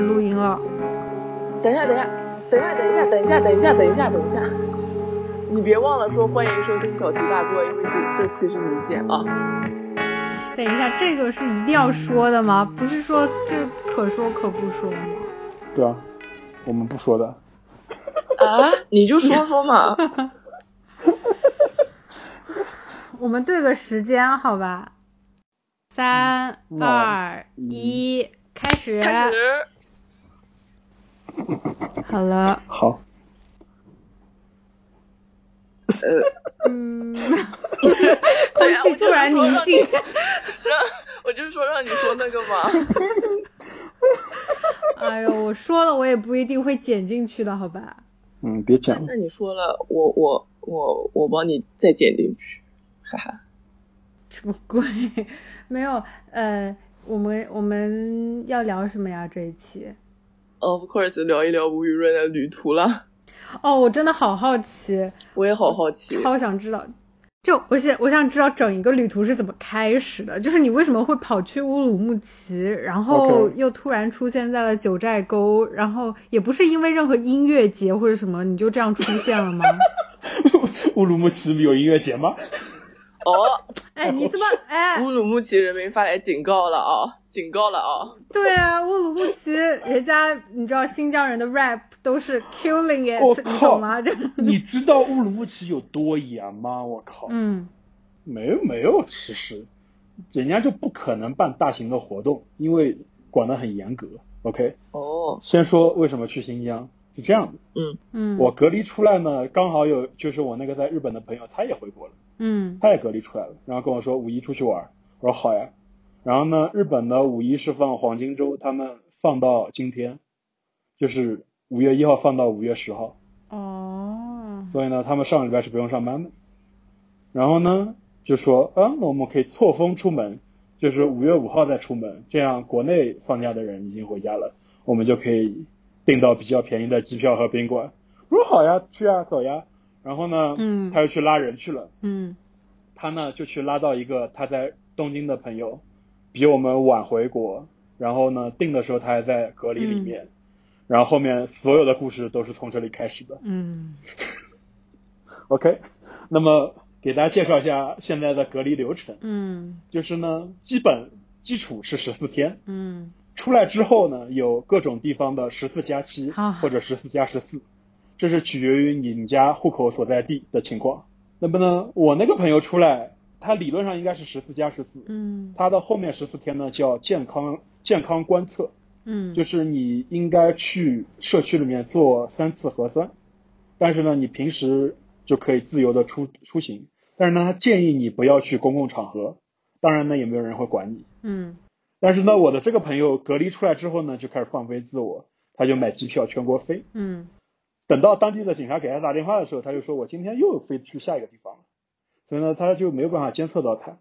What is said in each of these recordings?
录音了。等一下，等一下，等一下，等一下，等一下，等一下，等一下，等一下。你别忘了说欢迎收听小题大做，因为这这期是没剪啊。等一下，这个是一定要说的吗？不是说这可说可不说吗？对啊，我们不说的。啊？你就说说嘛。我们对个时间好吧？三二一，开始。开始。好了。好。呃。嗯。空气突然宁静。让，我就说让你说那个嘛。哎呦，我说了，我也不一定会剪进去的，好吧？嗯，别讲。那你说了，我我我我帮你再剪进去。哈哈，什么鬼？没有，呃，我们我们要聊什么呀？这一期？Of course，聊一聊吴雨润的旅途了。哦，我真的好好奇。我也好好奇，超想知道。就我想，我想知道整一个旅途是怎么开始的。就是你为什么会跑去乌鲁木齐，然后又突然出现在了九寨沟，然后也不是因为任何音乐节或者什么，你就这样出现了吗？乌鲁木齐有音乐节吗？哦，哎，你怎么哎？乌鲁木齐人民发来警告了啊！警告了啊！对啊，乌鲁木齐人家，你知道新疆人的 rap 都是 killing it，你懂吗？就 你知道乌鲁木齐有多严吗？我靠！嗯，没有没有，其实人家就不可能办大型的活动，因为管得很严格。OK。哦。先说为什么去新疆。是这样的，嗯嗯，我隔离出来呢，刚好有就是我那个在日本的朋友，他也回国了，嗯，他也隔离出来了，然后跟我说五一出去玩，我说好呀，然后呢，日本的五一是放黄金周，他们放到今天，就是五月一号放到五月十号，哦，所以呢，他们上个礼拜是不用上班的，然后呢，就说，嗯，那我们可以错峰出门，就是五月五号再出门，这样国内放假的人已经回家了，我们就可以。订到比较便宜的机票和宾馆，我说好呀，去啊，走呀。然后呢，嗯，他又去拉人去了，嗯，他呢就去拉到一个他在东京的朋友，比我们晚回国，然后呢定的时候他还在隔离里面，然后后面所有的故事都是从这里开始的，嗯，OK，那么给大家介绍一下现在的隔离流程，嗯，就是呢基本基础是十四天，嗯。出来之后呢，有各种地方的十四加七或者十四加十四，这是取决于你们家户口所在地的情况。那么呢，我那个朋友出来，他理论上应该是十四加十四，嗯，他的后面十四天呢叫健康健康观测，嗯，就是你应该去社区里面做三次核酸，但是呢，你平时就可以自由的出出行，但是呢，他建议你不要去公共场合，当然呢，也没有人会管你，嗯。但是呢，我的这个朋友隔离出来之后呢，就开始放飞自我，他就买机票全国飞。嗯。等到当地的警察给他打电话的时候，他就说：“我今天又飞去下一个地方了。”所以呢，他就没有办法监测到他。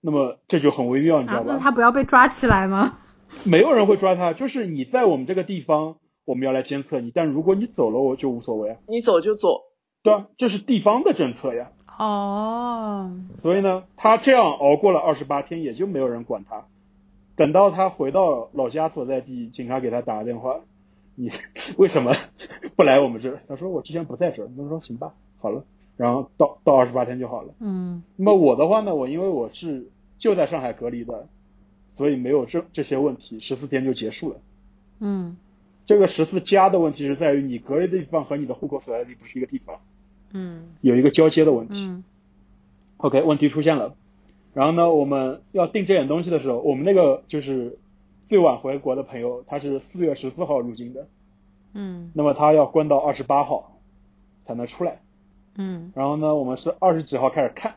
那么这就很微妙，你知道吧？那他不要被抓起来吗？没有人会抓他，就是你在我们这个地方，我们要来监测你。但如果你走了，我就无所谓。你走就走。对啊，这是地方的政策呀。哦。所以呢，他这样熬过了二十八天，也就没有人管他。等到他回到老家所在地，警察给他打个电话，你 为什么不来我们这儿？他说我之前不在这儿。他说行吧，好了，然后到到二十八天就好了。嗯。那么我的话呢，我因为我是就在上海隔离的，所以没有这这些问题，十四天就结束了。嗯。这个十四加的问题是在于你隔离的地方和你的户口所在地不是一个地方。嗯。有一个交接的问题。嗯。OK，问题出现了。然后呢，我们要订这点东西的时候，我们那个就是最晚回国的朋友，他是四月十四号入境的，嗯，那么他要关到二十八号才能出来，嗯，然后呢，我们是二十几号开始看，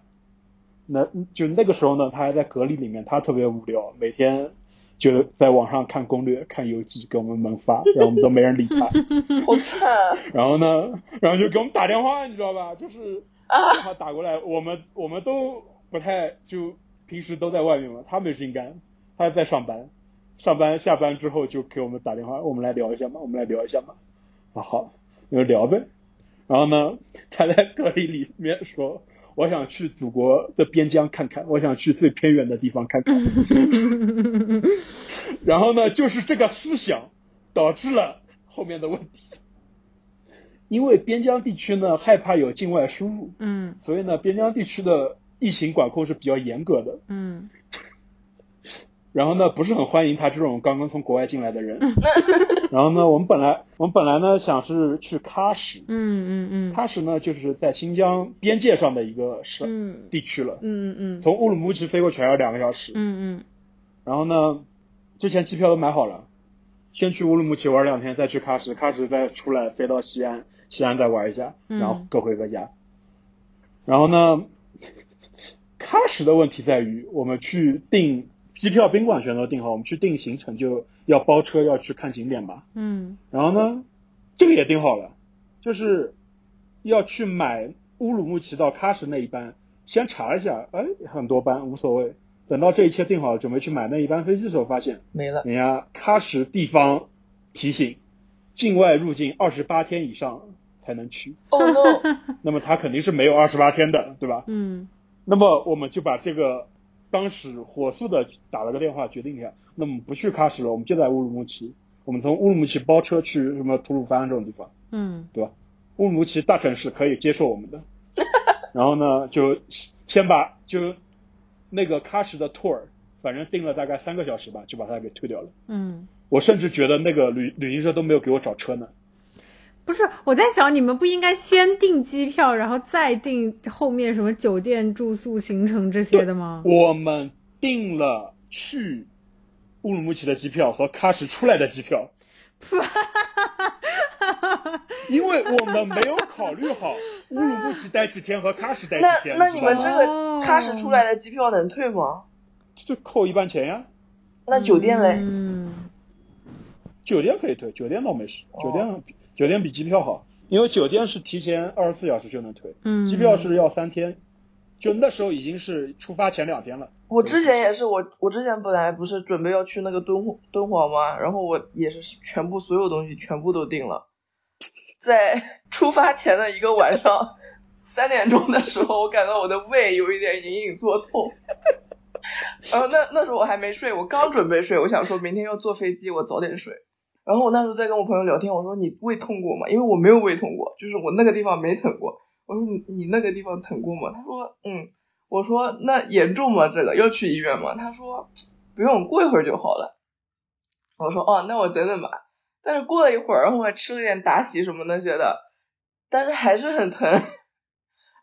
那就那个时候呢，他还在隔离里面，他特别无聊，每天就在网上看攻略、看游记，给我们猛发，然后我们都没人理他，好惨。然后呢，然后就给我们打电话，你知道吧？就是电话打过来，我们我们都。不太就平时都在外面嘛，他没事情干，他在上班，上班下班之后就给我们打电话，我们来聊一下嘛，我们来聊一下嘛，啊好，那就聊呗。然后呢，他在隔离里面说，我想去祖国的边疆看看，我想去最偏远的地方看看。然后呢，就是这个思想导致了后面的问题。因为边疆地区呢害怕有境外输入，嗯，所以呢边疆地区的疫情管控是比较严格的，嗯，然后呢不是很欢迎他这种刚刚从国外进来的人。然后呢我们本来我们本来呢想是去喀什，嗯嗯嗯，喀什呢就是在新疆边界上的一个省、嗯。地区了，嗯嗯从乌鲁木齐飞过去还要两个小时。嗯嗯。然后呢，之前机票都买好了，先去乌鲁木齐玩两天，再去喀什，喀什再出来飞到西安，西安再玩一下，嗯。然后各回各家。然后呢，喀什的问题在于，我们去订机票、宾馆全都订好，我们去订行程就要包车，要去看景点吧。嗯然后呢，这个也订好了，就是要去买乌鲁木齐到喀什那一班，先查一下，哎，很多班无所谓。等到这一切订好了，准备去买那一班飞机的时候，发现没了。人家喀什地方提醒，境外入境二十八天以上才能去，Oh no！那么他肯定是没有二十八天的，对吧？嗯那么我们就把这个当时火速的打了个电话，决定一下，那么不去喀什了，我们就在乌鲁木齐，我们从乌鲁木齐包车去什么吐鲁番这种地方，嗯对吧？乌鲁木齐大城市可以接受我们的，然后呢，就先把就那个喀什的 tour，反正订了大概三个小时吧，就把它给退掉了。嗯，我甚至觉得那个旅旅行社都没有给我找车呢。不是，我在想你们不应该先订机票，然后再订后面什么酒店、住宿、行程这些的吗？我们订了去乌鲁木齐的机票和喀什出来的机票，因为我们没有考虑好乌鲁木齐待几天和喀什待几天，那你们这个喀什出来的机票能退吗？就扣一半钱呀。那酒店嘞？嗯酒店可以退，酒店倒没事，哦酒店比酒店比机票好，因为酒店是提前二十四小时就能退，嗯，机票是要三天，就那时候已经是出发前两天了。我之前也是，我我之前本来不是准备要去那个敦煌敦煌吗？然后我也是全部所有东西全部都定了，在 出发前的一个晚上，三点钟的时候，我感到我的胃有一点隐隐作痛。然后那那时候我还没睡，我刚准备睡，我想说明天要坐飞机，我早点睡。然后我那时候在跟我朋友聊天，我说你胃痛过吗？因为我没有胃痛过，就是我那个地方没疼过。我说你你那个地方疼过吗？他说嗯。我说那严重吗？这个要去医院吗？他说不用，过一会儿就好了。我说哦，那我等等吧。但是过了一会儿，然后我还吃了点达喜什么那些的，但是还是很疼。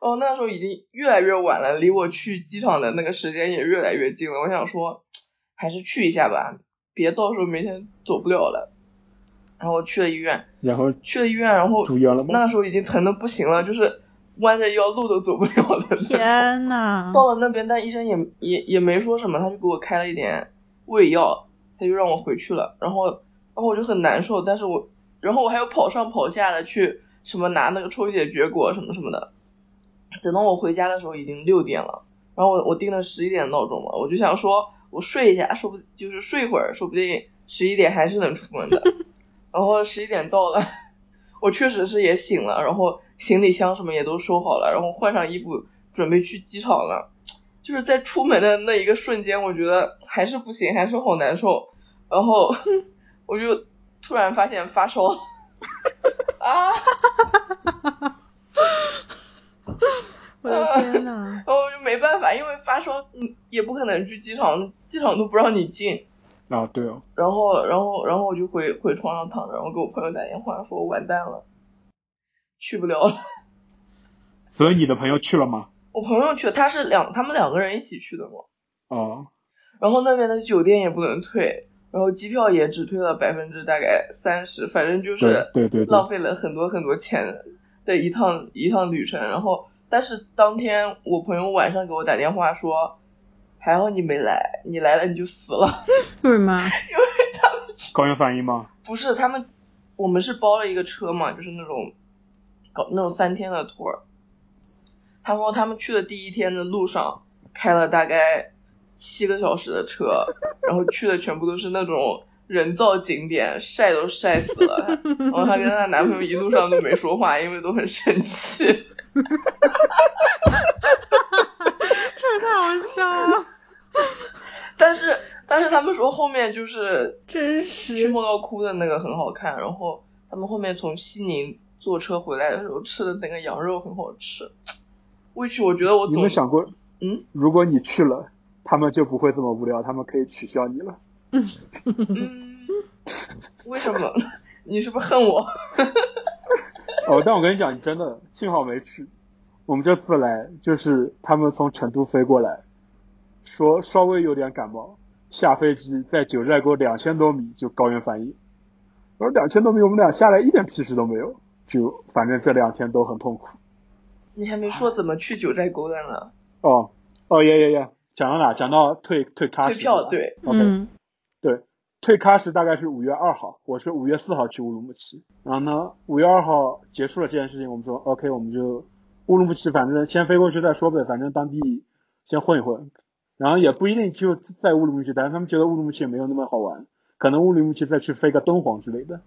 哦，那时候已经越来越晚了，离我去机场的那个时间也越来越近了。我想说，还是去一下吧，别到时候明天走不了了。然后去了医院，然后去了医院，然后住院了吗？那时候已经疼的不行了，就是弯着腰路都走不了了。天呐，到了那边，但医生也也也没说什么，他就给我开了一点胃药，他就让我回去了。然后，然后我就很难受，但是我，然后我还要跑上跑下的去什么拿那个抽血结果什么什么的。等到我回家的时候已经六点了，然后我我定了十一点闹钟嘛，我就想说我睡一下，说不就是睡会儿，说不定十一点还是能出门的。然后十一点到了，我确实是也醒了，然后行李箱什么也都收好了，然后换上衣服准备去机场了。就是在出门的那一个瞬间，我觉得还是不行，还是好难受。然后我就突然发现发烧了啊！我的天呐！然后我就没办法，因为发烧，嗯，也不可能去机场，机场都不让你进。啊，对哦，然后，然后，然后我就回回床上躺着，然后给我朋友打电话说我完蛋了，去不了了。所以你的朋友去了吗？我朋友去，他是两，他们两个人一起去的嘛。哦，然后那边的酒店也不能退，然后机票也只退了百分之大概三十，反正就是对对对对浪费了很多很多钱的一趟一趟旅程。然后，但是当天我朋友晚上给我打电话说，还好你没来，你来了你就死了，为什么？因为他们高原反应吗？不是他们，我们是包了一个车嘛，就是那种搞那种三天的 tour。他说他们去的第一天的路上开了大概七个小时的车，然后去的全部都是那种人造景点，晒都晒死了。然后她跟她男朋友一路上都没说话，因为都很生气。这太好笑 了。但是但是他他们说后面就是真实去莫高窟的那个很好看，然后他们后面从西宁坐车回来的时候吃的那个羊肉很好吃。我去，我觉得我你有想过，嗯，如果你去了，他们就不会这么无聊，他们可以取笑你了。嗯，为什么？你是不是恨我？哦，但我跟你讲，你真的幸好没去。我们这次来就是他们从成都飞过来，说稍微有点感冒，下飞机在九寨沟两千多米就高原反应。我说两千多米，我们俩下来一点屁事都没有，就反正这两天都很痛苦。你还没说怎么去九寨沟的呢？哦，哦耶耶耶，讲到哪？讲到退退咖退票对，OK，对。退咖时大概是五月二号，我是五月四号去乌鲁木齐。然后呢，五月二号结束了这件事情，我们说 OK，我们就乌鲁木齐，反正先飞过去再说呗，反正当地先混一混。然后也不一定就在乌鲁木齐，但是他们觉得乌鲁木齐也没有那么好玩，可能乌鲁木齐再去飞个敦煌之类的。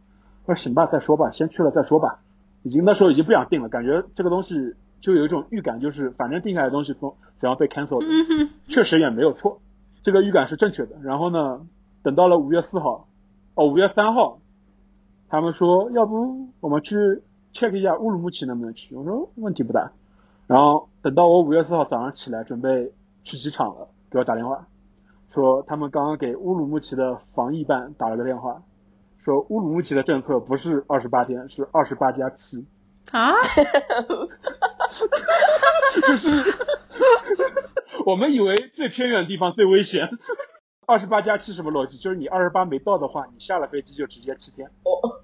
我说行吧，再说吧，先去了再说吧。已经那时候已经不想定了，感觉这个东西就有一种预感，就是反正定下来的东西总总要被 cancel 的，确实也没有错，这个预感是正确的。然后呢？等到了五月四号，哦，五月三号，他们说要不我们去 check 一下乌鲁木齐能不能去？我说问题不大。然后等到我五月四号早上起来准备去机场了，给我打电话，说他们刚刚给乌鲁木齐的防疫办打了个电话，说乌鲁木齐的政策不是二十八天，是二十八加七。啊？就是 我们以为最偏远的地方最危险。二十八加七什么逻辑？就是你二十八没到的话，你下了飞机就直接七天。哦，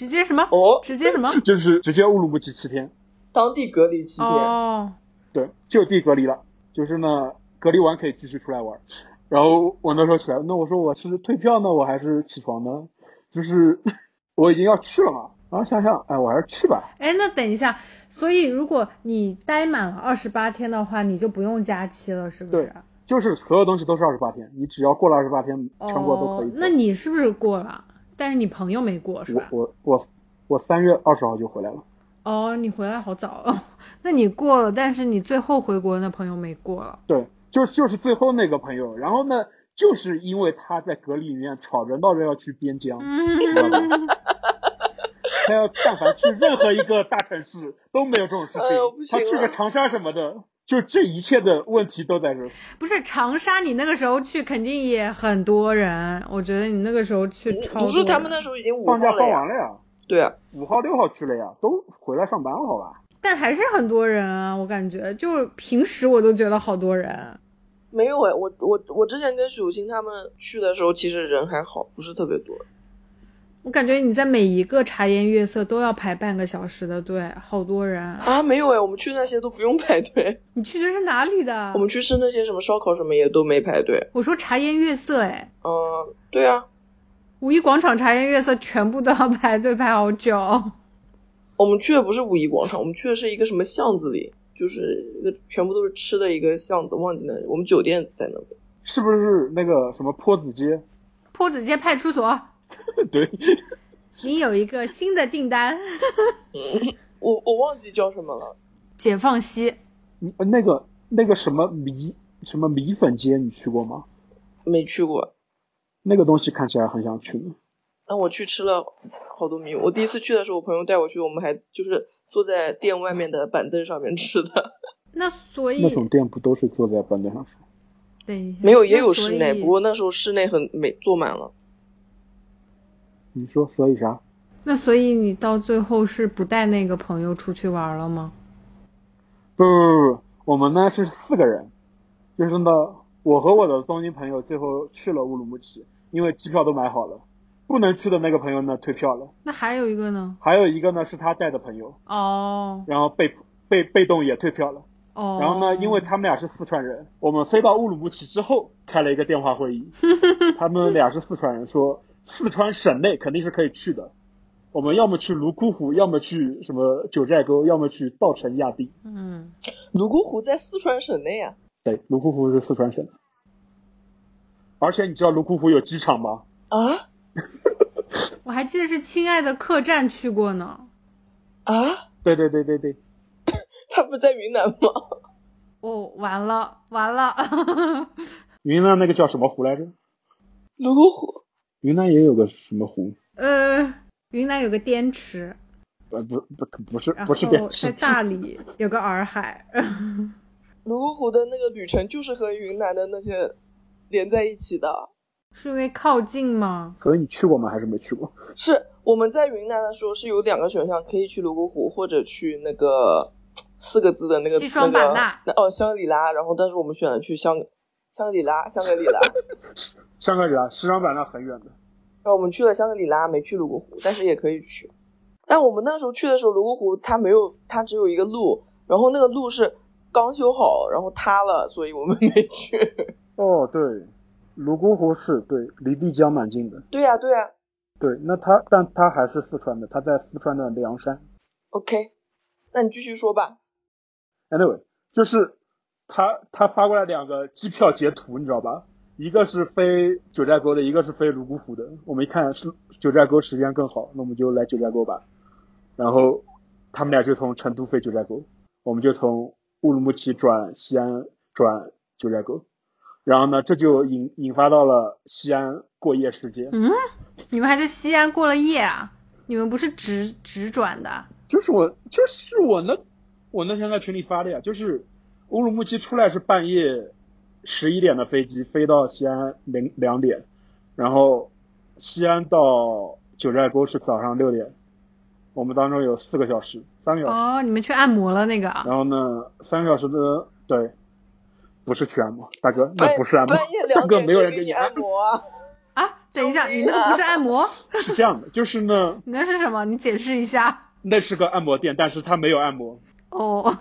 直接什么？哦，直接什么？就是直接乌鲁木齐七天，当地隔离七天。哦，对，就地隔离了。就是呢，隔离完可以继续出来玩。然后我那时候起来，那我说我是退票呢，我还是起床呢？就是 我已经要去了嘛。然后想想，哎，我还是去吧。哎，那等一下，所以如果你待满了二十八天的话，你就不用加期了，是不是？就是所有东西都是二十八天，你只要过了二十八天，全国都可以。那你是不是过了？但是你朋友没过，是吧？我我我三月二十号就回来了。哦，你回来好早哦。那你过了，但是你最后回国那朋友没过了。对，就就是最后那个朋友，然后呢，就是因为他在隔离里面吵着闹着要去边疆？他要但凡去任何一个大城市都没有这种事情，他去个长沙什么的。就这一切的问题都在这。不是长沙，你那个时候去肯定也很多人。我觉得你那个时候去超不是他们那时候已经放假放完了呀？对啊，五号六号去了呀，都回来上班了，好吧？但还是很多人啊，我感觉就平时我都觉得好多人。没有哎，我我我之前跟许武星他们去的时候，其实人还好，不是特别多。我感觉你在每一个茶颜悦色都要排半个小时的队，好多人啊！没有哎，我们去那些都不用排队。你去的是哪里的？我们去吃那些什么烧烤什么也都没排队。我说茶颜悦色哎。嗯，对啊。五一广场茶颜悦色全部都要排队排好久。我们去的不是五一广场，我们去的是一个什么巷子里，就是一个全部都是吃的一个巷子，忘记那我们酒店在那边。是不是那个什么坡子街？坡子街派出所。对，你有一个新的订单。我我忘记叫什么了。解放西。那个那个什么米什么米粉街，你去过吗？没去过。那个东西看起来很想去呢。那我去吃了好多米。我第一次去的时候，我朋友带我去，我们还就是坐在店外面的板凳上面吃的。那所以那种店不都是坐在板凳上吃？对。没有，也有室内，不过那时候室内很没坐满了。你说所以啥？那所以你到最后是不带那个朋友出去玩了吗？不不不不，我们呢是四个人，就是呢，我和我的中金朋友最后去了乌鲁木齐，因为机票都买好了，不能去的那个朋友呢退票了。那还有一个呢？还有一个呢是他带的朋友。哦。然后被被被动也退票了。哦。然后呢，因为他们俩是四川人，我们飞到乌鲁木齐之后开了一个电话会议，他们俩是四川人说。四川省内肯定是可以去的，我们要么去泸沽湖，要么去什么九寨沟，要么去稻城亚丁。嗯，泸沽湖在四川省内啊？对，泸沽湖是四川省的。而且你知道泸沽湖有机场吗？啊？我还记得是亲爱的客栈去过呢。啊？对对对对对。他不是在云南吗？哦，完了完了。云南那个叫什么湖来着？泸沽湖。云南也有个什么湖？呃，云南有个滇池。呃，不不不是不是滇池。在大理有个洱海。泸沽湖的那个旅程就是和云南的那些连在一起的。是因为靠近吗？所以你去过吗？还是没去过？是我们在云南的时候是有两个选项，可以去泸沽湖或者去那个四个字的那个西双版纳。哦，香格里拉。然后，但是我们选了去香香格里拉，香格里拉。香格里拉，西双版纳很远的。那我们去了香格里拉，没去泸沽湖，但是也可以去。但我们那时候去的时候，泸沽湖它没有，它只有一个路，然后那个路是刚修好，然后塌了，所以我们没去。哦，对。泸沽湖是对，离丽江蛮近的。对呀，对呀。对，那它，但它还是四川的，它在四川的凉山。OK，那你继续说吧。Anyway，就是他他发过来两个机票截图，你知道吧？一个是飞九寨沟的，一个是飞泸沽湖的。我们一看是九寨沟时间更好，那我们就来九寨沟吧。然后他们俩就从成都飞九寨沟，我们就从乌鲁木齐转西安转九寨沟。然后呢，这就引引发到了西安过夜事件。嗯，你们还在西安过了夜啊？你们不是直直转的？就是我，就是我那，我那天在群里发的呀。就是乌鲁木齐出来是半夜十一点的飞机，飞到西安零两点，然后西安到九寨沟是早上六点。我们当中有四个小时，三个小时。哦，你们去按摩了那个？然后呢，三个小时的对。不是去按摩，大哥，那不是按摩，大哥没有人给你按摩啊！等一下，你那个不是按摩？是这样的，就是呢。你那是什么？你解释一下。那是个按摩店，但是它没有按摩。哦。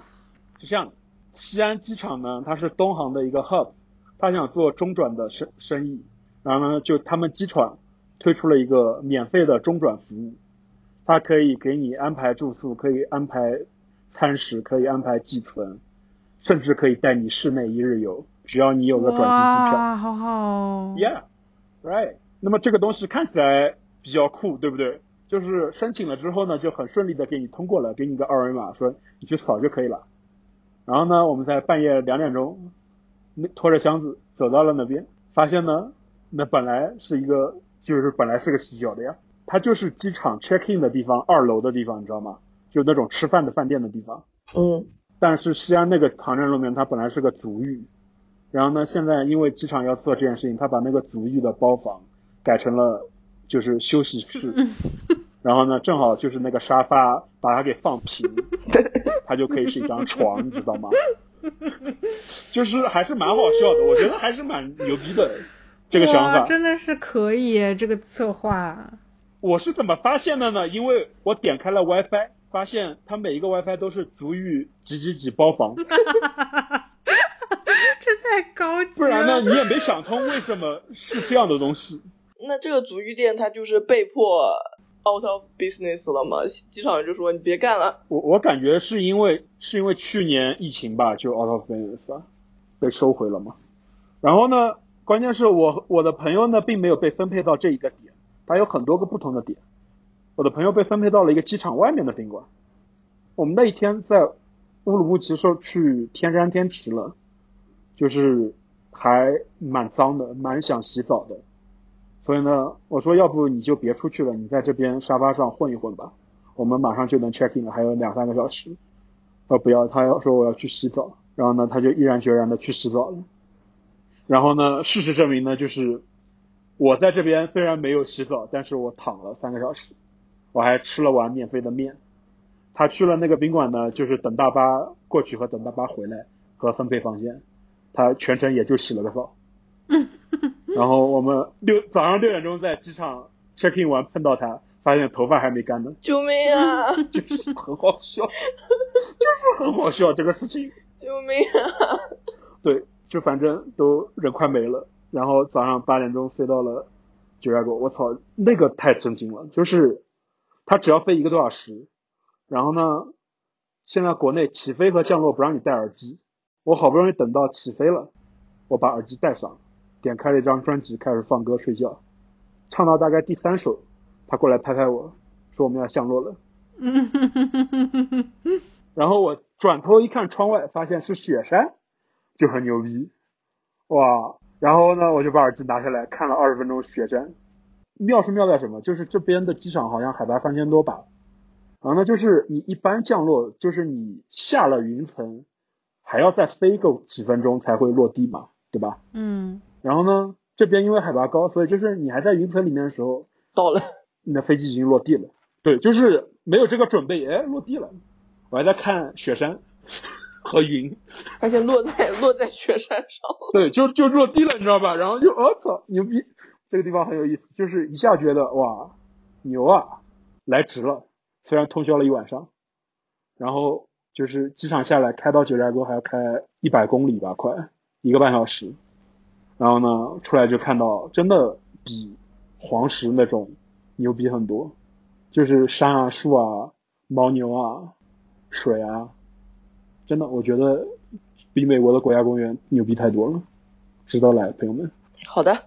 是这样的，西安机场呢，它是东航的一个 hub，他想做中转的生生意，然后呢，就他们机场推出了一个免费的中转服务，它可以给你安排住宿，可以安排餐食，可以安排寄存。甚至可以带你室内一日游，只要你有个转机机票。哇，好好。Yeah，right。那么这个东西看起来比较酷，对不对？就是申请了之后呢，就很顺利的给你通过了，给你个二维码，说你去扫就可以了。然后呢，我们在半夜两点钟，那拖着箱子走到了那边，发现呢，那本来是一个，就是本来是个洗脚的呀，它就是机场 check in 的地方，二楼的地方，你知道吗？就那种吃饭的饭店的地方。嗯。但是西安那个唐人路面，它本来是个足浴，然后呢，现在因为机场要做这件事情，他把那个足浴的包房改成了就是休息室，然后呢，正好就是那个沙发把它给放平，它就可以是一张床，你知道吗？就是还是蛮好笑的，我觉得还是蛮牛逼的这个想法，真的是可以这个策划。我是怎么发现的呢？因为我点开了 WiFi。发现它每一个 WiFi 都是足浴几几几包房，这太高级了。不然呢，你也没想通为什么是这样的东西。那这个足浴店它就是被迫 out of business 了吗？机场就说你别干了。我我感觉是因为是因为去年疫情吧，就 out of business 了，被收回了嘛。然后呢，关键是我我的朋友呢并没有被分配到这一个点，他有很多个不同的点。我的朋友被分配到了一个机场外面的宾馆。我们那一天在乌鲁木齐时候去天山天池了，就是还蛮脏的，蛮想洗澡的。所以呢，我说要不你就别出去了，你在这边沙发上混一混吧。我们马上就能 check in 了，还有两三个小时。他不要，他要说我要去洗澡。然后呢，他就毅然决然的去洗澡了。然后呢，事实证明呢，就是我在这边虽然没有洗澡，但是我躺了三个小时。我还吃了碗免费的面，他去了那个宾馆呢，就是等大巴过去和等大巴回来和分配房间，他全程也就洗了个澡。然后我们六早上六点钟在机场 check in 完碰到他，发现头发还没干呢。救命啊！就是很好笑，就是很好笑这个事情。救命啊！对，就反正都人快没了。然后早上八点钟飞到了九寨沟，我操，那个太震惊了，就是。他只要飞一个多小时，然后呢，现在国内起飞和降落不让你戴耳机，我好不容易等到起飞了，我把耳机戴上，点开了一张专辑开始放歌睡觉，唱到大概第三首，他过来拍拍我说我们要降落了，然后我转头一看窗外，发现是雪山，就很牛逼，哇，然后呢，我就把耳机拿下来看了二十分钟雪山。妙是妙在什么？就是这边的机场好像海拔三千多吧。然后呢，就是你一般降落，就是你下了云层，还要再飞个几分钟才会落地嘛，对吧？嗯。然后呢，这边因为海拔高，所以就是你还在云层里面的时候，到了，你的飞机已经落地了。对，就是没有这个准备，哎，落地了。我还在看雪山 和云，而且落在落在雪山上。对，就就落地了，你知道吧？然后就我操，牛逼！这个地方很有意思，就是一下觉得哇，牛啊，来值了。虽然通宵了一晚上，然后就是机场下来开到九寨沟还要开一百公里吧，快一个半小时。然后呢，出来就看到真的比黄石那种牛逼很多，就是山啊、树啊、牦牛啊、水啊，真的我觉得比美国的国家公园牛逼太多了，值得来，朋友们。好的。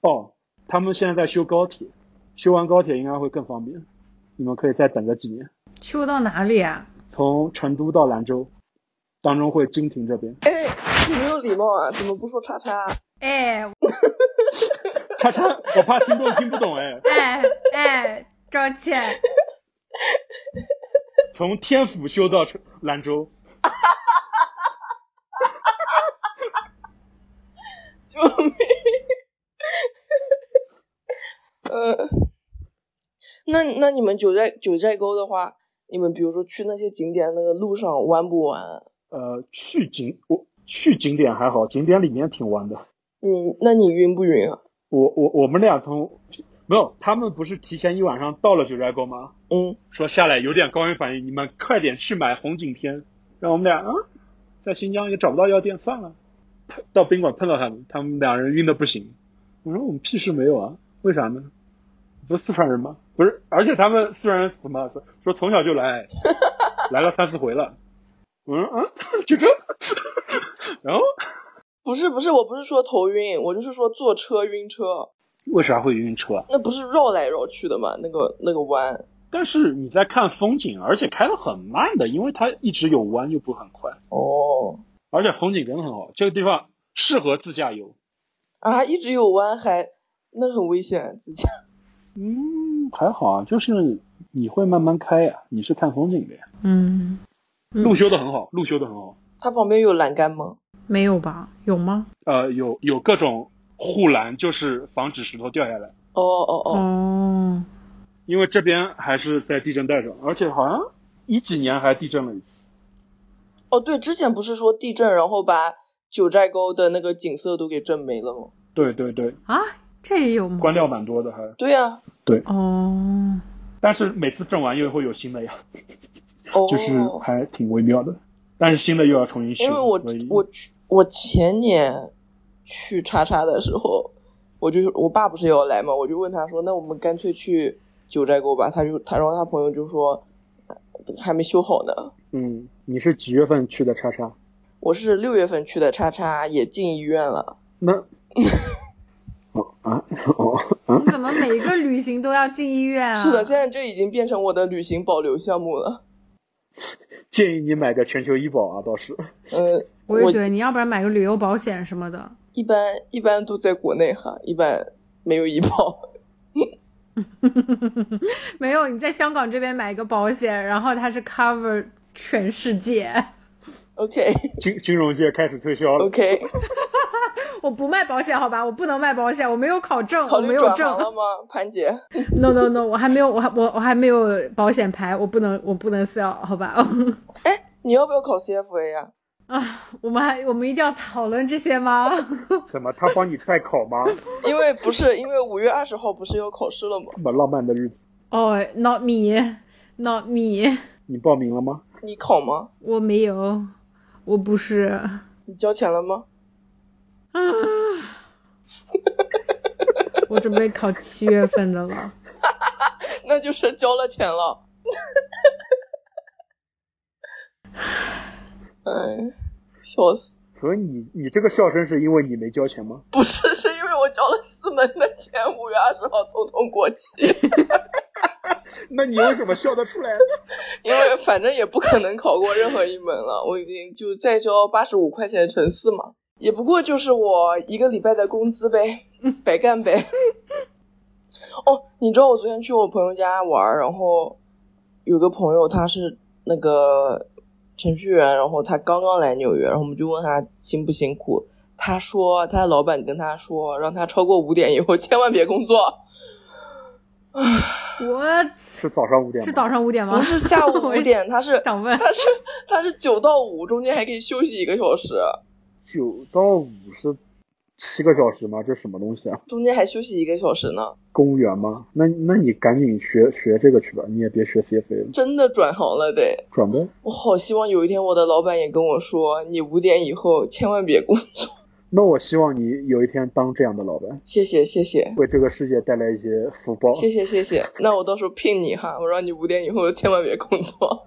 哦，他们现在在修高铁，修完高铁应该会更方便。你们可以再等个几年。修到哪里啊？从成都到兰州，当中会经停这边。哎，你 没有礼貌啊！怎么不说叉叉？哎，叉叉，我怕听众听不懂哎。哎哎，抱歉。从天府修到兰州。哈哈哈哈哈哈！救命！呃。那那你们九寨九寨沟的话，你们比如说去那些景点，那个路上弯不弯？呃，去景我去景点还好，景点里面挺弯的。你那你晕不晕啊？我我我们俩从没有，他们不是提前一晚上到了九寨沟吗？嗯。说下来有点高原反应，你们快点去买红景天。让我们俩啊，在新疆也找不到药店，算了，到宾馆碰到他们，他们两人晕的不行。我说我们屁事没有啊，为啥呢？不是四川人吗？不是，而且他们四川人什么说从小就来，来了三四回了。我说啊，就这，然后 不是不是，我不是说头晕，我就是说坐车晕车。为啥会晕车？那不是绕来绕去的吗？那个那个弯。但是你在看风景，而且开的很慢的，因为它一直有弯又不很快。哦。而且风景真的很好，这个地方适合自驾游。啊，一直有弯还那很危险，自驾。嗯，还好啊，就是你会慢慢开呀，你是看风景的呀。嗯，路修的很好，路修的很好。它旁边有栏杆吗？没有吧？有吗？呃，有有各种护栏，就是防止石头掉下来。哦哦哦。哦。因为这边还是在地震带上，而且好像一几年还地震了一次。哦，对，之前不是说地震，然后把九寨沟的那个景色都给震没了吗？对对对。啊？这也有吗？关掉蛮多的，还对呀，对哦。但是每次震完又会有新的呀，哦，就是还挺微妙的。但是新的又要重新修。因为我我我前年去叉叉的时候，我就我爸不是要来嘛，我就问他说，那我们干脆去九寨沟吧。他就他然后他朋友就说还没修好呢。嗯，你是几月份去的叉叉？我是六月份去的叉叉，也进医院了。那。啊哦，你怎么每一个旅行都要进医院啊？是的，现在这已经变成我的旅行保留项目了。建议你买个全球医保啊，倒是。呃，我也觉得你要不然买个旅游保险什么的。一般一般都在国内哈，一般没有医保。没有，你在香港这边买一个保险，然后它是 cover 全世界。OK。金金融界开始推销了。OK。我不卖保险，好吧，我不能卖保险，我没有考证，我没有证。了吗，潘姐？No No No，我还没有，我还我我还没有保险牌，我不能我不能 sell，好吧？哎，你要不要考 CFA 呀？啊，我们还我们一定要讨论这些吗？怎么，他帮你代考吗？因为不是，因为五月二十号不是要考试了吗？这么浪漫的日子。哦，Not me，Not me。你报名了吗？你考吗？我没有，我不是。你交钱了吗？啊，我准备考七月份的了，那就是交了钱了。哎，笑死！所以你你这个笑声是因为你没交钱吗？不是，是因为我交了四门的钱，五月二十号通通过期。那你为什么笑得出来？因为反正也不可能考过任何一门了，我已经就再交八十五块钱乘四嘛。也不过就是我一个礼拜的工资呗，白干呗。哦，你知道我昨天去我朋友家玩，然后有个朋友他是那个程序员，然后他刚刚来纽约，然后我们就问他辛不辛苦，他说他的老板跟他说，让他超过五点以后千万别工作。我是早上五点，是早上五点吗？不是下午五点，他是想问，他是他是九到五，中间还可以休息一个小时。九到五是七个小时吗？这什么东西啊？中间还休息一个小时呢。公务员吗？那那你赶紧学学这个去吧，你也别学 CFA 了。真的转行了得。转呗。我好希望有一天我的老板也跟我说，你五点以后千万别工作。那我希望你有一天当这样的老板。谢谢谢谢。为这个世界带来一些福报。谢谢谢谢。那我到时候聘你哈，我让你五点以后千万别工作。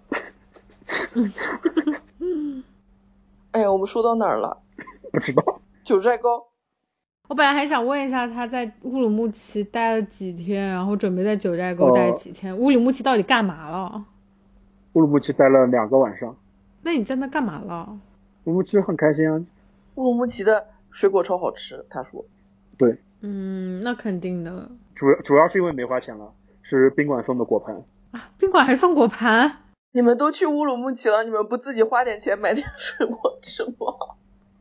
哎呀，我们说到哪儿了？不知道。九寨沟。我本来还想问一下他在乌鲁木齐待了几天，然后准备在九寨沟待几天。乌鲁木齐到底干嘛了？乌鲁木齐待了两个晚上。那你在那干嘛了？乌鲁木齐很开心啊。乌鲁木齐的水果超好吃，他说。对。嗯，那肯定的。主要主要是因为没花钱了，是宾馆送的果盘。啊，宾馆还送果盘？你们都去乌鲁木齐了，你们不自己花点钱买点水果吃吗？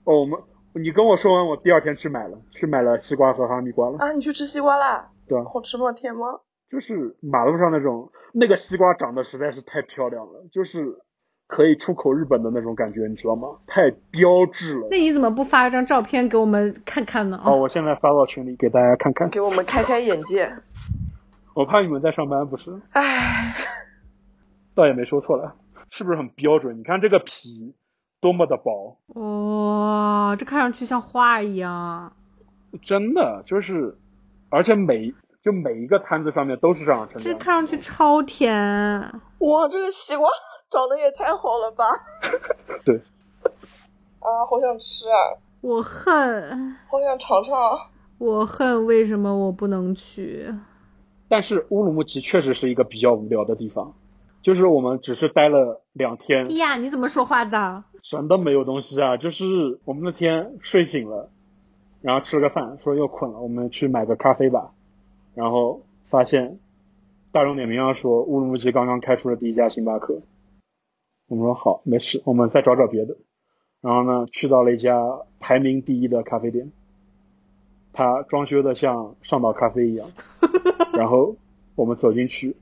哦，我们，你跟我说完，我第二天去买了，去买了西瓜和哈密瓜了。啊，你去吃西瓜啦？对啊。好吃吗？甜吗？就是马路上那种，那个西瓜长得实在是太漂亮了，就是可以出口日本的那种感觉，你知道吗？太标志了。那你怎么不发一张照片给我们看看呢？哦，我现在发到群里给大家看看。给我们开开眼界。我怕你们在上班，不是？唉，倒也没说错了，是不是很标准？你看这个皮多么的薄。哇，这看上去像画一样。真的就是，而且每就每一个摊子上面都是这样的这看上去超甜。哇，这个西瓜长得也太好了吧？对。啊，好想吃啊！我恨。好想尝尝。我恨，为什么我不能去？但是乌鲁木齐确实是一个比较无聊的地方，就是我们只是待了两天。呀，你怎么说话的？真的没有东西啊，就是我们那天睡醒了，然后吃了个饭，说又困了，我们去买个咖啡吧。然后发现大众点评上说乌鲁木齐刚刚开出了第一家星巴克。我们说好，没事，我们再找找别的。然后呢，去到了一家排名第一的咖啡店。它装修的像上岛咖啡一样，然后我们走进去，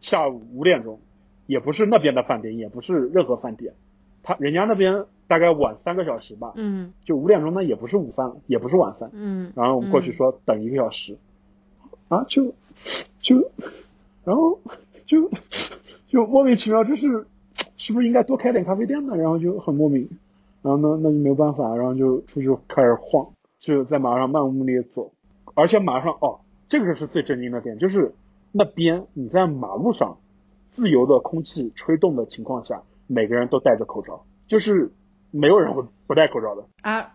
下午五点钟，也不是那边的饭店，也不是任何饭店，他人家那边大概晚三个小时吧，嗯，就五点钟呢，也不是午饭，也不是晚饭，嗯，然后我们过去说等一个小时，啊，就就，然后就就莫名其妙，就是是不是应该多开点咖啡店呢？然后就很莫名，然后呢，那就没有办法，然后就出去开始晃。就在马上漫无目的走，而且马上哦，这个是最震惊的点，就是那边你在马路上自由的空气吹动的情况下，每个人都戴着口罩，就是没有人会不戴口罩的啊。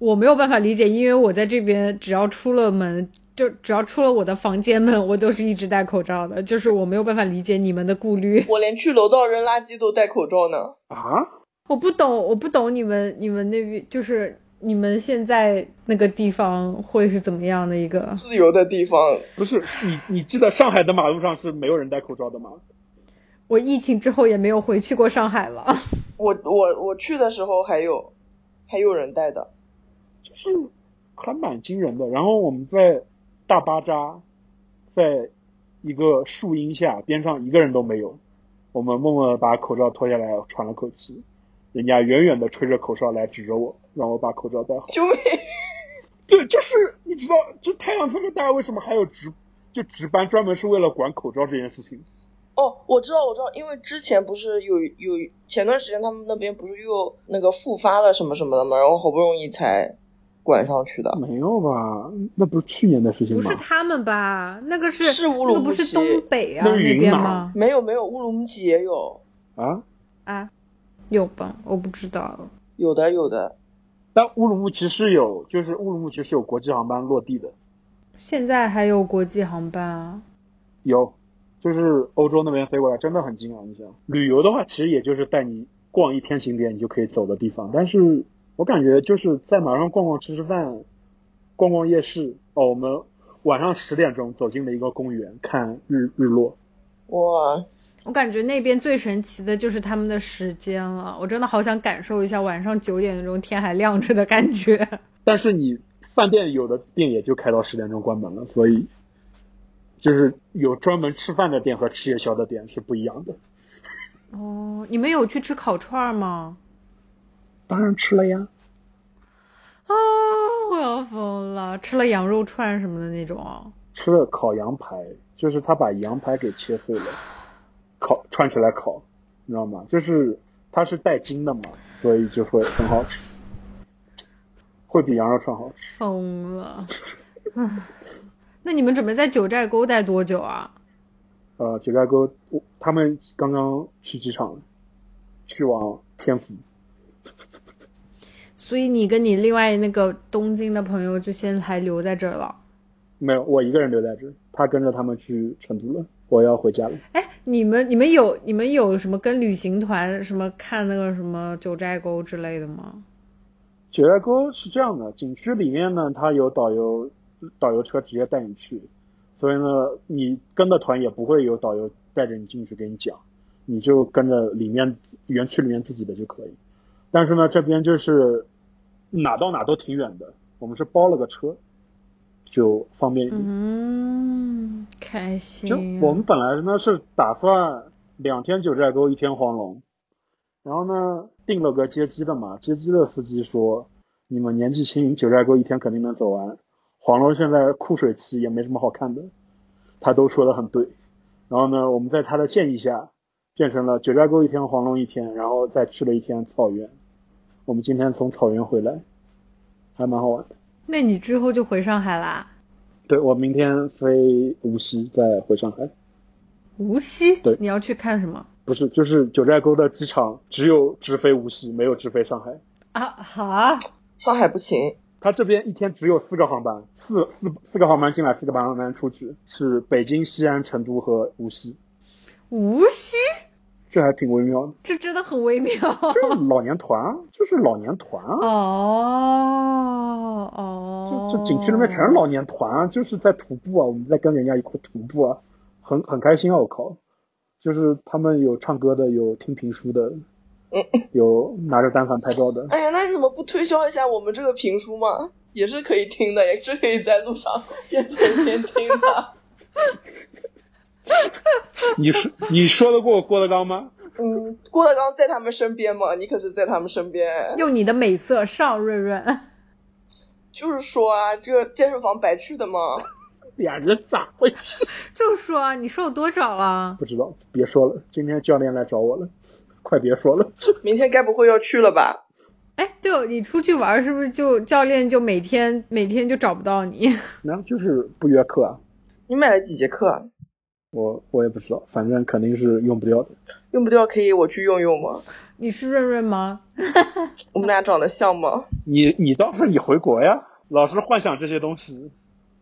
我没有办法理解，因为我在这边只要出了门，就只要出了我的房间门，我都是一直戴口罩的，就是我没有办法理解你们的顾虑。我连去楼道扔垃圾都戴口罩呢。啊？我不懂，我不懂你们你们那边就是。你们现在那个地方会是怎么样的一个自由的地方？不是你，你记得上海的马路上是没有人戴口罩的吗？我疫情之后也没有回去过上海了。我我我去的时候还有还有人戴的，就是还蛮惊人的。然后我们在大巴扎，在一个树荫下，边上一个人都没有，我们默默的把口罩脱下来，喘了口气。人家远远的吹着口哨来指着我，让我把口罩戴好。救命！对，就是你知道，就太阳特别大，为什么还有值就值班专门是为了管口罩这件事情？哦，我知道，我知道，因为之前不是有有前段时间他们那边不是又那个复发了什么什么的嘛？然后好不容易才管上去的。没有吧？那不是去年的事情吗？不是他们吧？那个是是乌鲁木齐，不是东北啊那边吗？没有没有，乌鲁木齐也有。啊啊。有吧？我不知道。有的，有的。但乌鲁木齐是有，就是乌鲁木齐是有国际航班落地的。现在还有国际航班啊？有，就是欧洲那边飞过来，真的很近啊！你想旅游的话，其实也就是带你逛一天景点，你就可以走的地方。但是我感觉就是在马上逛逛吃吃饭，逛逛夜市。哦，我们晚上十点钟走进了一个公园看日日落。哇！我感觉那边最神奇的就是他们的时间了，我真的好想感受一下晚上九点钟天还亮着的感觉。但是你饭店有的店也就开到十点钟关门了，所以就是有专门吃饭的店和吃夜宵的店是不一样的。哦，你们有去吃烤串吗？当然吃了呀。啊，我要疯了！吃了羊肉串什么的那种。吃了烤羊排，就是他把羊排给切碎了，烤串起来烤，你知道吗？就是它是带筋的嘛，所以就会很好吃，会比羊肉串好吃。疯了！那你们准备在九寨沟待多久啊？呃，九寨沟，他们刚刚去机场，去往天府。所以你跟你另外那个东京的朋友就先还留在这儿了？没有，我一个人留在这儿，他跟着他们去成都了，我要回家了。哎，你们你们有你们有什么跟旅行团什么看那个什么九寨沟之类的吗？九寨沟是这样的，景区里面呢，它有导游导游车直接带你去，所以呢，你跟的团也不会有导游带着你进去给你讲，你就跟着里面园区里面自己的就可以。但是呢，这边就是。哪到哪都挺远的，我们是包了个车，就方便一点。嗯，开心。就我们本来呢是打算两天九寨沟，一天黄龙，然后呢定了个接机的嘛，接机的司机说你们年纪轻，九寨沟一天肯定能走完，黄龙现在枯水期也没什么好看的，他都说的很对。然后呢，我们在他的建议下，变成了九寨沟一天，黄龙一天，然后再去了一天草原。我们今天从草原回来，还蛮好玩的。那你之后就回上海啦？对，我明天飞无锡，再回上海。无锡？对。你要去看什么？不是，就是九寨沟的机场只有直飞无锡，没有直飞上海。啊好，上海不行。他这边一天只有四个航班，四四四个航班进来，四个航班出去，是北京、西安、成都和无锡。无锡？这还挺微妙的，这真的很微妙。就是老年团，就是老年团。哦哦。这这景区里面全是老年团，就是在徒步啊，我们在跟人家一块徒步啊，很很开心啊！我靠，就是他们有唱歌的，有听评书的，有拿着单反拍照的。哎呀，那你怎么不推销一下我们这个评书嘛？也是可以听的，也是可以在路上 边走边听的。你说你说得过郭德纲吗？嗯，郭德纲在他们身边嘛，你可是在他们身边。用你的美色上润润。就是说啊，这个健身房白去的吗？俩人咋回事？就是说啊，你瘦多少了？不知道，别说了。今天教练来找我了，快别说了。明天该不会要去了吧？哎，对哦，你出去玩是不是就教练就每天每天就找不到你？那就是不约课啊。你买了几节课？我我也不知道，反正肯定是用不掉的。用不掉可以我去用用吗？你是润润吗？我们俩长得像吗？你你倒是你回国呀，老是幻想这些东西。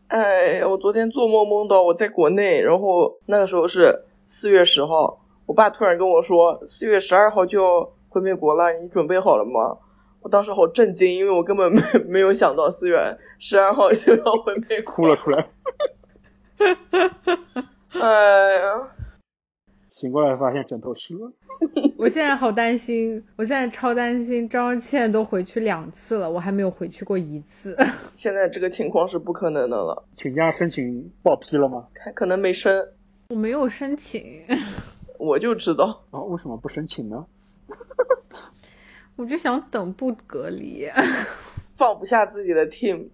哎，我昨天做梦梦到我在国内，然后那个时候是四月十号，我爸突然跟我说四月十二号就要回美国了，你准备好了吗？我当时好震惊，因为我根本没 没有想到四月十二号就要回美国。哭了出来。哎呀，醒过来发现枕头湿了。我现在好担心，我现在超担心。张倩都回去两次了，我还没有回去过一次。现在这个情况是不可能的了。请假申请报批了吗？还可能没申。我没有申请。我就知道。啊，为什么不申请呢？我就想等不隔离。放不下自己的 team。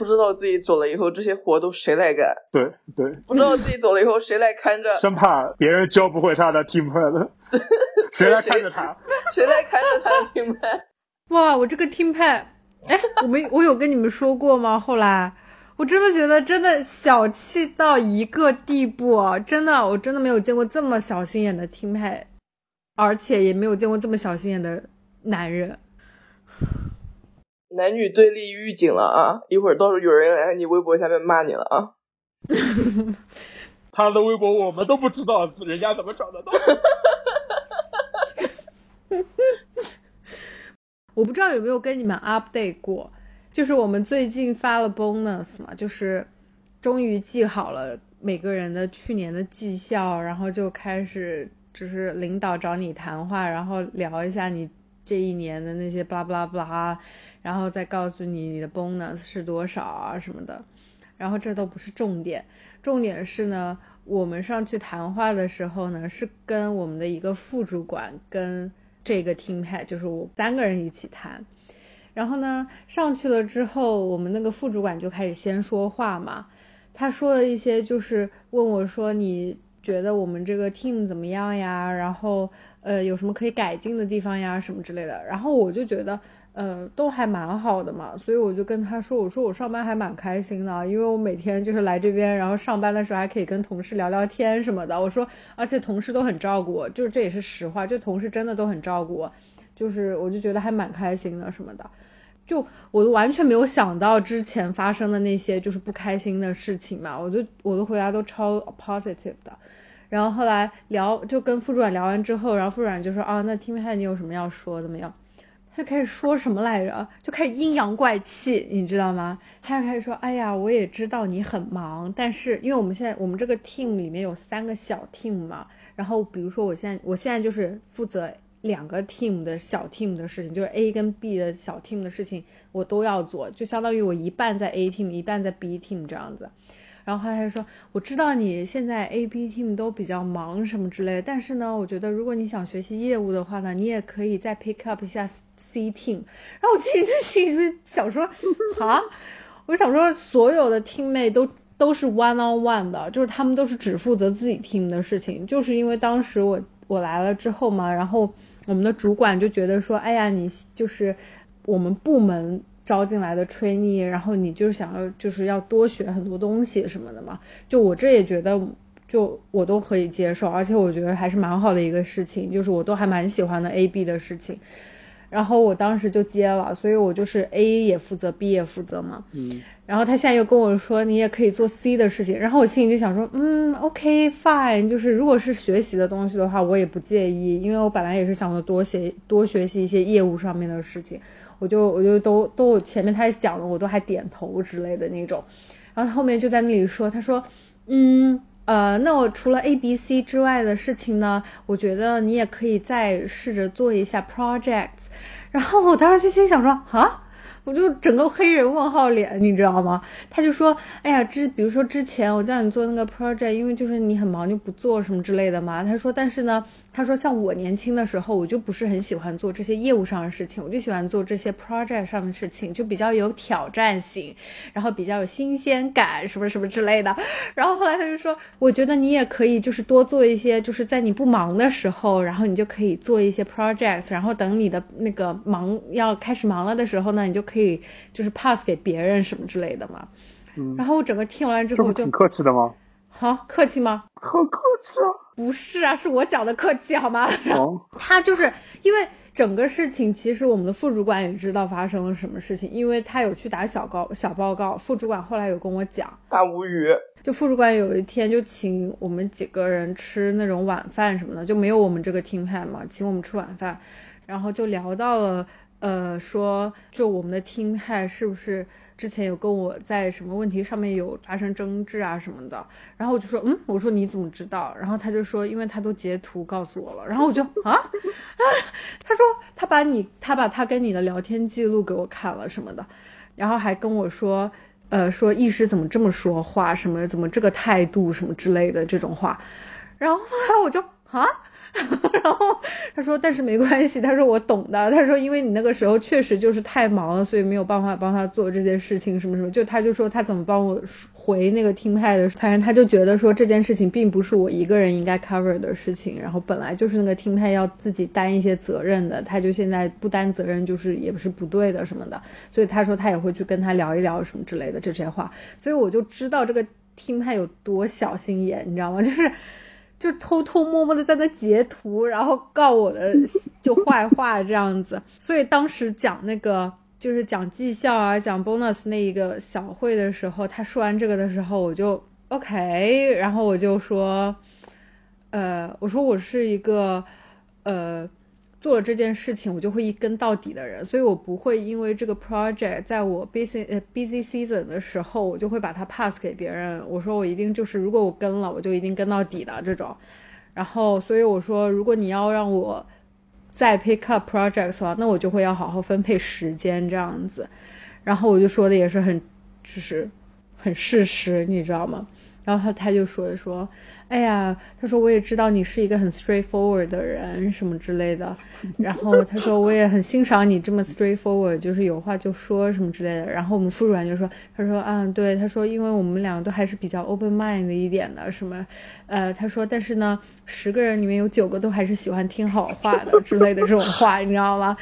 不知道自己走了以后，这些活都谁来干？对对。不知道自己走了以后，谁来看着？生怕别人教不会他的 team pad，谁来看着他？谁来看着他的 team pad？哇，我这个 team pad，哎，我没，我有跟你们说过吗？后来，我真的觉得真的小气到一个地步，真的，我真的没有见过这么小心眼的 team pad，而且也没有见过这么小心眼的男人。男女对立预警了啊！一会儿到时候有人来你微博下面骂你了啊！他的微博我们都不知道，人家怎么找得到？我不知道有没有跟你们 update 过，就是我们最近发了 bonus 嘛，就是终于记好了每个人的去年的绩效，然后就开始就是领导找你谈话，然后聊一下你这一年的那些 blah blah blah，然后再告诉你你的 bonus 是多少啊什么的，然后这都不是重点，重点是呢，我们上去谈话的时候呢，是跟我们的一个副主管跟。这个 team head 就是我三个人一起谈，然后呢上去了之后，我们那个副主管就开始先说话嘛，他说了一些就是问我说你觉得我们这个 team 怎么样呀？然后呃有什么可以改进的地方呀什么之类的，然后我就觉得。呃，都还蛮好的嘛，所以我就跟他说，我说我上班还蛮开心的，因为我每天就是来这边，然后上班的时候还可以跟同事聊聊天什么的。我说，而且同事都很照顾我，就是这也是实话，就同事真的都很照顾我，就是我就觉得还蛮开心的什么的。就我都完全没有想到之前发生的那些就是不开心的事情嘛，我就我的回答都超 positive 的。然后后来聊就跟副主管聊完之后，然后副主管就说啊，那听听你有什么要说的没有？就开始说什么来着？就开始阴阳怪气，你知道吗？他就开始说，哎呀，我也知道你很忙，但是因为我们现在我们这个 team 里面有三个小 team 嘛，然后比如说我现在我现在就是负责两个 team 的小 team 的事情，就是 A 跟 B 的小 team 的事情我都要做，就相当于我一半在 A team，一半在 B team 这样子。然后他就说，我知道你现在 A、B team 都比较忙什么之类的，但是呢，我觉得如果你想学习业务的话呢，你也可以再 pick up 一下 team。然后我自己在心里想说，哈，我想说所有的 team 妹都都是 one on one 的，就是他们都是只负责自己 team 的事情，就是因为当时我我来了之后嘛，然后我们的主管就觉得说，哎呀，你就是我们部门。招进来的 trainee，然后你就是想要就是要多学很多东西什么的嘛，就我这也觉得就我都可以接受，而且我觉得还是蛮好的一个事情，就是我都还蛮喜欢的 A B 的事情。然后我当时就接了，所以我就是 A 也负责，B 也负责嘛。嗯。然后他现在又跟我说，你也可以做 C 的事情。然后我心里就想说，嗯，OK fine，就是如果是学习的东西的话，我也不介意，因为我本来也是想着多学多学习一些业务上面的事情。我就我就都都前面他讲了，我都还点头之类的那种。然后他后面就在那里说，他说，嗯呃，那我除了 A B C 之外的事情呢，我觉得你也可以再试着做一下 projects。然后我当时就心想说，啊？我就整个黑人问号脸，你知道吗？他就说，哎呀，之比如说之前我叫你做那个 project，因为就是你很忙就不做什么之类的嘛。他说，但是呢，他说像我年轻的时候，我就不是很喜欢做这些业务上的事情，我就喜欢做这些 project 上的事情，就比较有挑战性，然后比较有新鲜感，什么什么之类的。然后后来他就说，我觉得你也可以就是多做一些，就是在你不忙的时候，然后你就可以做一些 projects，然后等你的那个忙要开始忙了的时候呢，你就可以就是 pass 给别人什么之类的嘛，嗯，然后我整个听完之后就挺客气的吗？好客气吗？很客气啊。不是啊，是我讲的客气好吗？哦。他就是因为整个事情，其实我们的副主管也知道发生了什么事情，因为他有去打小告小报告。副主管后来有跟我讲。大无语。就副主管有一天就请我们几个人吃那种晚饭什么的，就没有我们这个厅派嘛，请我们吃晚饭，然后就聊到了。呃，说就我们的 team 海是不是之前有跟我在什么问题上面有发生争执啊什么的？然后我就说，嗯，我说你怎么知道？然后他就说，因为他都截图告诉我了。然后我就啊，啊 他说他把你他把他跟你的聊天记录给我看了什么的，然后还跟我说，呃，说医师怎么这么说话，什么怎么这个态度什么之类的这种话。然后后来我就啊。然后他说，但是没关系，他说我懂的。他说，因为你那个时候确实就是太忙了，所以没有办法帮他做这件事情，什么什么。就他就说他怎么帮我回那个听派的，反正他就觉得说这件事情并不是我一个人应该 cover 的事情，然后本来就是那个听派要自己担一些责任的，他就现在不担责任就是也不是不对的什么的，所以他说他也会去跟他聊一聊什么之类的这些话，所以我就知道这个听派有多小心眼，你知道吗？就是。就偷偷摸摸的在那截图，然后告我的 就坏话这样子，所以当时讲那个就是讲绩效啊，讲 bonus 那一个小会的时候，他说完这个的时候，我就 OK，然后我就说，呃，我说我是一个呃做了这件事情，我就会一跟到底的人，所以我不会因为这个 project 在我 busy 呃 busy season 的时候，我就会把它 pass 给别人。我说我一定就是如果我跟了，我就一定跟到底的这种。然后所以我说，如果你要让我再 pick up projects 的话，那我就会要好好分配时间这样子。然后我就说的也是很就是很事实，你知道吗？然后他他就说说，哎呀，他说我也知道你是一个很 straightforward 的人什么之类的。然后他说我也很欣赏你这么 straightforward，就是有话就说什么之类的。然后我们副主任就说，他说啊对，他说因为我们两个都还是比较 open mind 的一点的，什么呃他说但是呢十个人里面有九个都还是喜欢听好话的之类的这种话，你知道吗？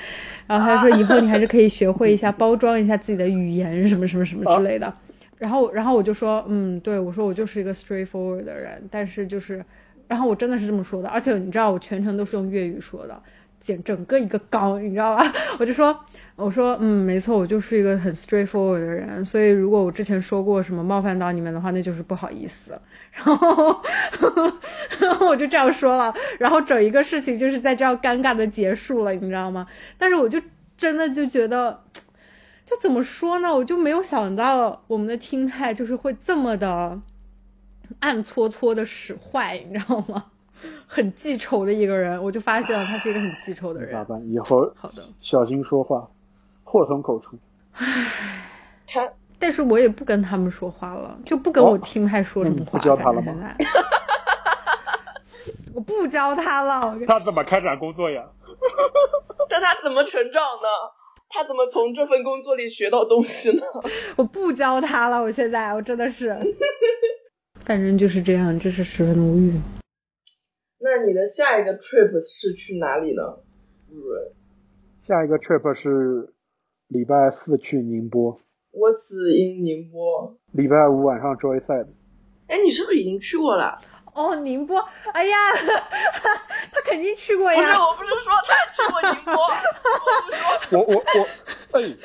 然后他说以后你还是可以学会一下包装一下自己的语言什么什么什么之类的。然后，然后我就说，嗯，对我说我就是一个 straightforward 的人，但是就是，然后我真的是这么说的，而且你知道我全程都是用粤语说的，整整个一个刚，你知道吧？我就说，我说，嗯，没错，我就是一个很 straightforward 的人，所以如果我之前说过什么冒犯到你们的话，那就是不好意思。然后，然后我就这样说了，然后整一个事情就是在这样尴尬的结束了，你知道吗？但是我就真的就觉得。就怎么说呢？我就没有想到我们的听太就是会这么的暗搓搓的使坏，你知道吗？很记仇的一个人，我就发现了他是一个很记仇的人。咋办？以后好的，小心说话，祸从口出。唉，他，但是我也不跟他们说话了，就不跟我听太说什么话。不教他了吗？我不教他了。他怎么开展工作呀？那他怎么成长呢？他怎么从这份工作里学到东西呢？我不教他了，我现在我真的是，反正就是这样，就是十分的无语。那你的下一个 trip 是去哪里呢？下一个 trip 是礼拜四去宁波。What's in 宁波？礼拜五晚上 Joyside。哎，你是不是已经去过了？哦，宁波，哎呀，他肯定去过呀。不是，我不是说他 去过宁波，我我我，哎，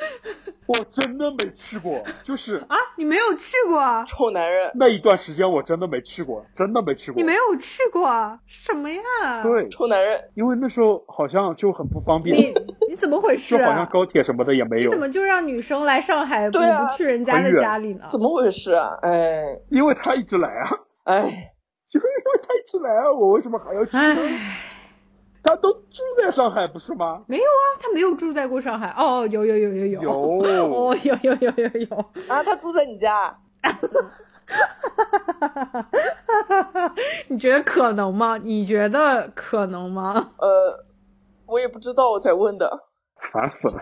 我真的没去过，就是啊，你没有去过？臭男人。那一段时间我真的没去过，真的没去过。你没有去过？什么呀？对，臭男人。因为那时候好像就很不方便。你你怎么回事？就好像高铁什么的也没有。你怎么就让女生来上海，不不去人家的家里呢？怎么回事啊？哎，因为他一直来啊。哎。就是因为他一直来，我为什么还要去呢？他都住在上海不是吗？没有啊，他没有住在过上海。哦，有有有有有。有。哦，有有有有有。啊，他住在你家？哈哈哈哈哈！你觉得可能吗？你觉得可能吗？呃，我也不知道，我才问的。烦死了。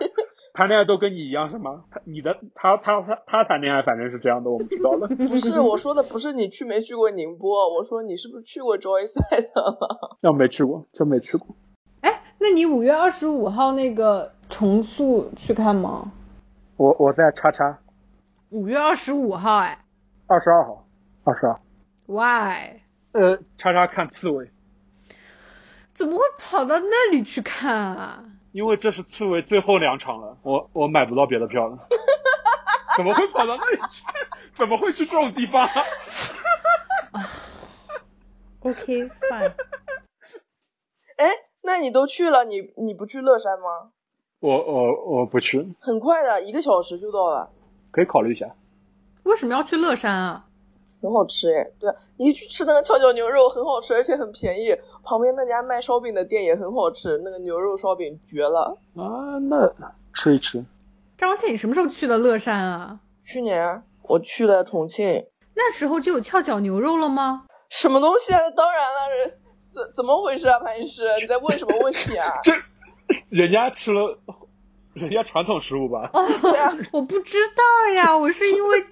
谈恋爱都跟你一样是吗？他你的他他他他谈恋爱反正是这样的，我们知道了。不是我说的，不是你去没去过宁波，我说你是不是去过 Joyside？要没去过，真没去过。哎，那你五月二十五号那个重塑去看吗？我我在叉叉。五月二十五号哎。二十二号，二十二。Why？呃，叉叉看刺猬。怎么会跑到那里去看啊？因为这是刺猬最后两场了，我我买不到别的票了。怎么会跑到那里去？怎么会去这种地方？OK fine。哎，那你都去了，你你不去乐山吗？我我我不去。很快的，一个小时就到了。可以考虑一下。为什么要去乐山啊？很好吃哎，对，你去吃那个跷脚牛肉很好吃，而且很便宜。旁边那家卖烧饼的店也很好吃，那个牛肉烧饼绝了。啊，那吃一吃。张倩，你什么时候去的乐山啊？去年我去了重庆。那时候就有跷脚牛肉了吗？什么东西啊？当然了，怎怎么回事啊，潘医师？你在问什么问题啊？这人家吃了。人家传统食物吧？哦，我不知道呀，我是因为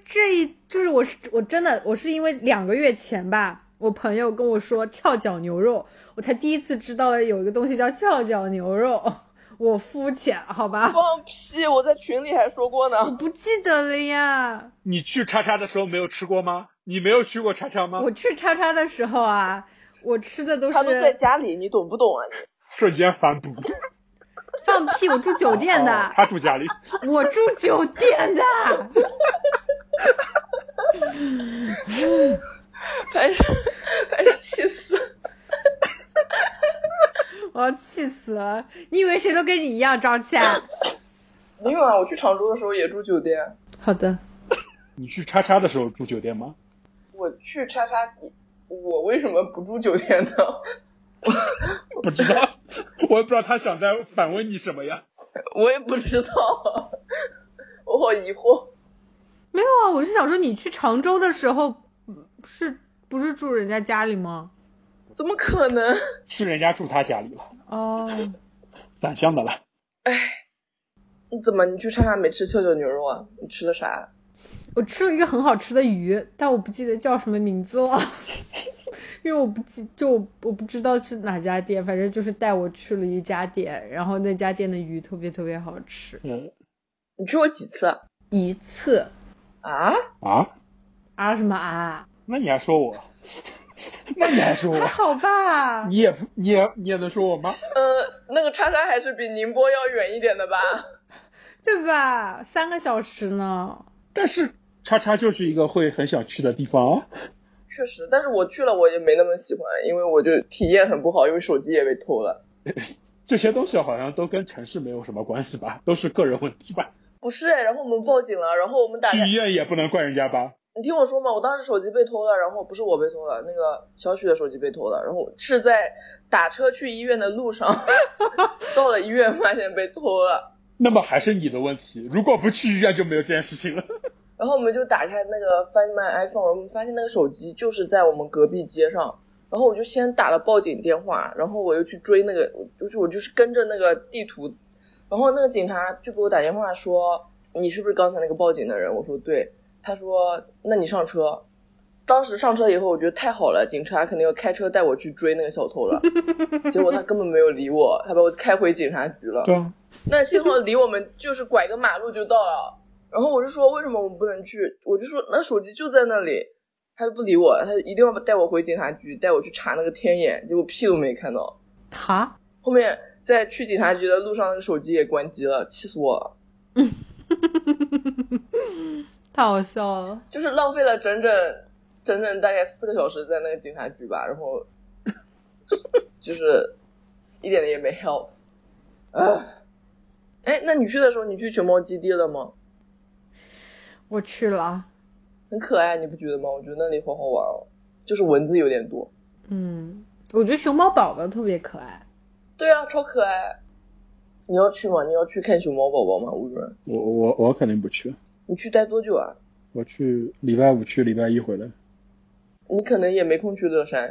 我是我真的我是因为两个月前吧，我朋友跟我说跳脚牛肉，我才第一次知道了有一个东西叫跳脚牛肉。我肤浅，好吧？放屁！我在群里还说过呢。我不记得了呀。你去叉叉的时候没有吃过吗？你没有去过叉叉吗？我去叉叉的时候啊，我吃的都是。他都在家里，你懂不懂啊？你 瞬间反哺。放屁！我住酒店的。他住家里。我住酒店的。反正反正气死。我要气死死了！你以为谁都跟你一样朝气啊？没有啊，我去常州的时候也住酒店。好的。你去叉叉的时候住酒店吗？我去叉叉，我为什么不住酒店呢？不知道，我也不知道他想在反问你什么呀。我也不知道，我好疑惑。没有啊，我是想说你去常州的时候，是不是住人家家里吗？怎么可能？是人家住他家里了。哦。反向的了。哎，你怎么你去长沙没吃跷脚牛肉啊？你吃的啥？我吃了一个很好吃的鱼，但我不记得叫什么名字了，因为我不记就我不知道是哪家店，反正就是带我去了一家店，然后那家店的鱼特别特别好吃。嗯。你去过几次？一次。啊？啊？啊什么啊？那你还说我？那你还说我？还 好吧？你也你也你也能说我吗？呃，那个叉叉还是比宁波要远一点的吧？对吧？三个小时呢。但是叉叉就是一个会很想去的地方。确实，但是我去了我也没那么喜欢，因为我就体验很不好，因为手机也被偷了。这些东西好像都跟城市没有什么关系吧？都是个人问题吧？不是，然后我们报警了，然后我们打去医院也不能怪人家吧？你听我说嘛，我当时手机被偷了，然后不是我被偷了，那个小许的手机被偷了，然后是在打车去医院的路上，到了医院发现被偷了。那么还是你的问题，如果不去医院就没有这件事情了。然后我们就打开那个 Find My iPhone，我们发现那个手机就是在我们隔壁街上，然后我就先打了报警电话，然后我又去追那个，就是我就是跟着那个地图，然后那个警察就给我打电话说，你是不是刚才那个报警的人？我说对。他说：“那你上车。”当时上车以后，我觉得太好了，警察肯定要开车带我去追那个小偷了。结果他根本没有理我，他把我开回警察局了。对。那幸好离我们就是拐个马路就到了。然后我就说：“为什么我们不能去？”我就说：“那手机就在那里。”他就不理我，他一定要带我回警察局，带我去查那个天眼。结果屁都没看到。哈？后面在去警察局的路上，那个手机也关机了，气死我了。太好笑了，就是浪费了整整整整大概四个小时在那个警察局吧，然后 就是一点也没 help。哎，那你去的时候，你去熊猫基地了吗？我去了，很可爱，你不觉得吗？我觉得那里好好玩哦，就是蚊子有点多。嗯，我觉得熊猫宝宝特别可爱。对啊，超可爱。你要去吗？你要去看熊猫宝宝吗？吴主任？我我我肯定不去。你去待多久啊？我去礼拜五去，礼拜一回来。你可能也没空去乐山。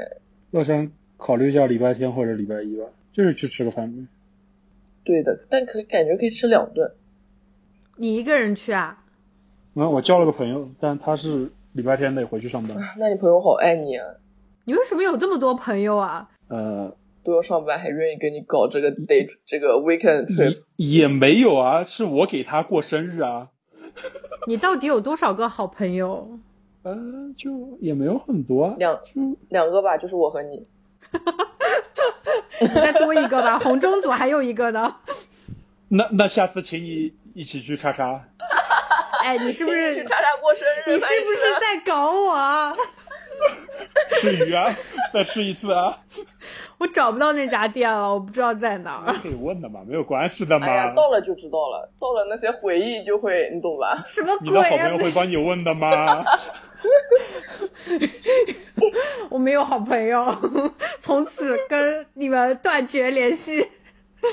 乐山考虑一下礼拜天或者礼拜一吧，就是去吃个饭呗。对的，但可感觉可以吃两顿。你一个人去啊？嗯，我叫了个朋友，但他是礼拜天得回去上班。那你朋友好爱你啊！你为什么有这么多朋友啊？呃，都要上班还愿意跟你搞这个 day 这个 weekend trip？也没有啊，是我给他过生日啊。你到底有多少个好朋友？嗯，就也没有很多，两两个吧，就是我和你。再多一个吧，红中组还有一个呢。那那下次请你一起去叉叉。哎，你是不是去叉叉过生日？你是不是在搞我？吃鱼啊，再吃一次啊。我找不到那家店了，我不知道在哪儿。可以问的嘛，没有关系的嘛。哎呀，到了就知道了，到了那些回忆就会，你懂吧？什么鬼？你的好朋友会帮你问的吗？我没有好朋友，从此跟你们断绝联系。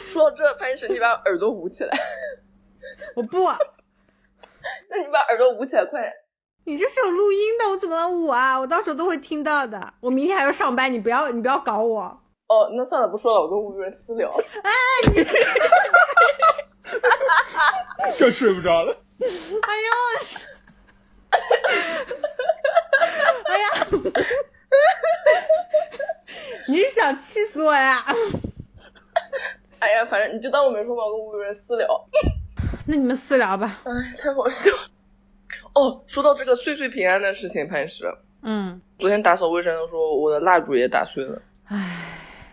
说到这，潘神，你把耳朵捂起来。我不。那你把耳朵捂起来，快点。你这是有录音的，我怎么捂啊？我到时候都会听到的。我明天还要上班，你不要，你不要搞我。哦，那算了，不说了，我跟吴主任私聊。哎，你，哈哈哈哈更睡不着了。哎呦，哎呀，你是想气死我呀？哎呀，反正你就当我没说嘛，我跟吴主任私聊。那你们私聊吧。哎，太好笑。哦，说到这个岁岁平安的事情，潘石。嗯。昨天打扫卫生的时候，我的蜡烛也打碎了。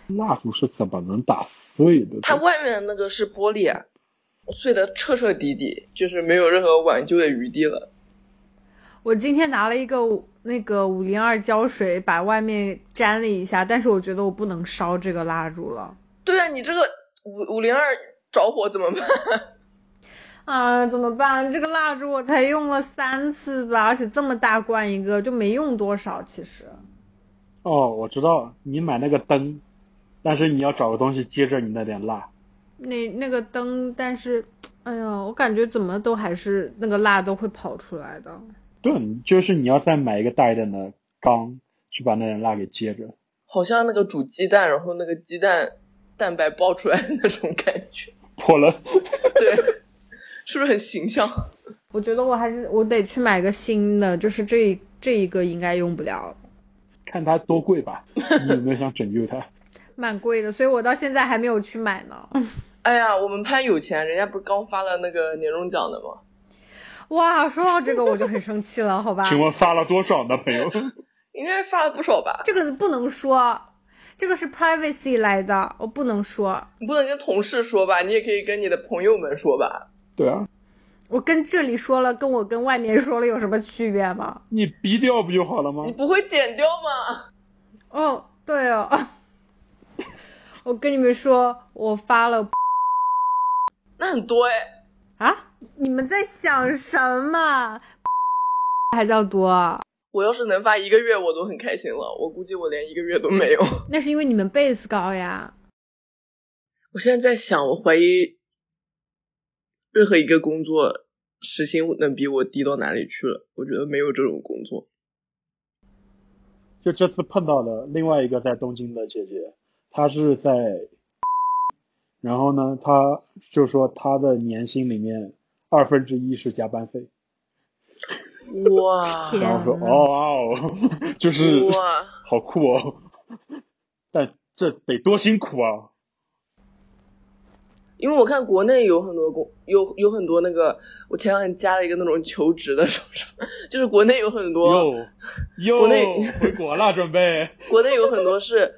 唉。蜡烛是怎么能打碎的？它外面那个是玻璃啊，碎的彻彻底底，就是没有任何挽救的余地了。我今天拿了一个那个五零二胶水，把外面粘了一下，但是我觉得我不能烧这个蜡烛了。对啊，你这个五五零二着火怎么办？啊，怎么办？这个蜡烛我才用了三次吧，而且这么大罐一个，就没用多少其实。哦，我知道，你买那个灯，但是你要找个东西接着你那点蜡。那那个灯，但是，哎呀，我感觉怎么都还是那个蜡都会跑出来的。对，就是你要再买一个大一点的缸，去把那点蜡给接着。好像那个煮鸡蛋，然后那个鸡蛋蛋白爆出来的那种感觉。破了。对。是不是很形象？我觉得我还是我得去买个新的，就是这这一个应该用不了。看它多贵吧，你有没有想拯救它？蛮贵的，所以我到现在还没有去买呢。哎呀，我们潘有钱，人家不是刚发了那个年终奖的吗？哇，说到这个我就很生气了，好吧？请问发了多少呢，朋友？应该发了不少吧？这个不能说，这个是 privacy 来的，我不能说。你不能跟同事说吧？你也可以跟你的朋友们说吧。对啊，我跟这里说了，跟我跟外面说了有什么区别吗？你逼掉不就好了吗？你不会剪掉吗？哦，对哦，我跟你们说，我发了，那很多哎。啊？你们在想什么？还叫多？啊我要是能发一个月，我都很开心了。我估计我连一个月都没有。那是因为你们 base 高呀。我现在在想，我怀疑。任何一个工作时薪能比我低到哪里去了？我觉得没有这种工作。就这次碰到的另外一个在东京的姐姐，她是在，然后呢，他就说他的年薪里面二分之一是加班费。哇！然后说哦哦，就是哇，好酷哦，但这得多辛苦啊！因为我看国内有很多工有有很多那个，我前两天加了一个那种求职的，说说，就是国内有很多，国内回国了准备，国内有很多是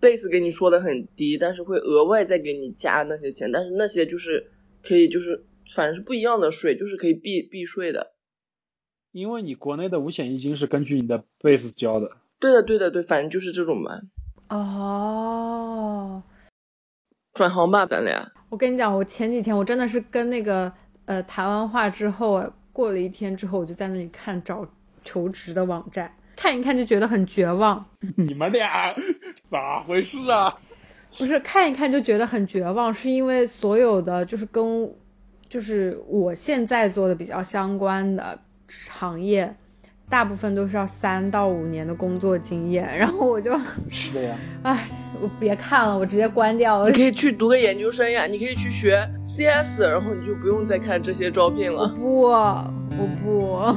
base 给你说的很低，但是会额外再给你加那些钱，但是那些就是可以就是反正是不一样的税，就是可以避避税的。因为你国内的五险一金是根据你的 base 交的。对的对的对，反正就是这种嘛。哦。转行吧，咱俩。我跟你讲，我前几天我真的是跟那个呃谈完话之后，过了一天之后，我就在那里看找求职的网站，看一看就觉得很绝望。你们俩咋回事啊？不是看一看就觉得很绝望，是因为所有的就是跟就是我现在做的比较相关的行业。大部分都是要三到五年的工作经验，然后我就是的呀，唉，我别看了，我直接关掉了。你可以去读个研究生呀，你可以去学 CS，然后你就不用再看这些招聘了。不，我不。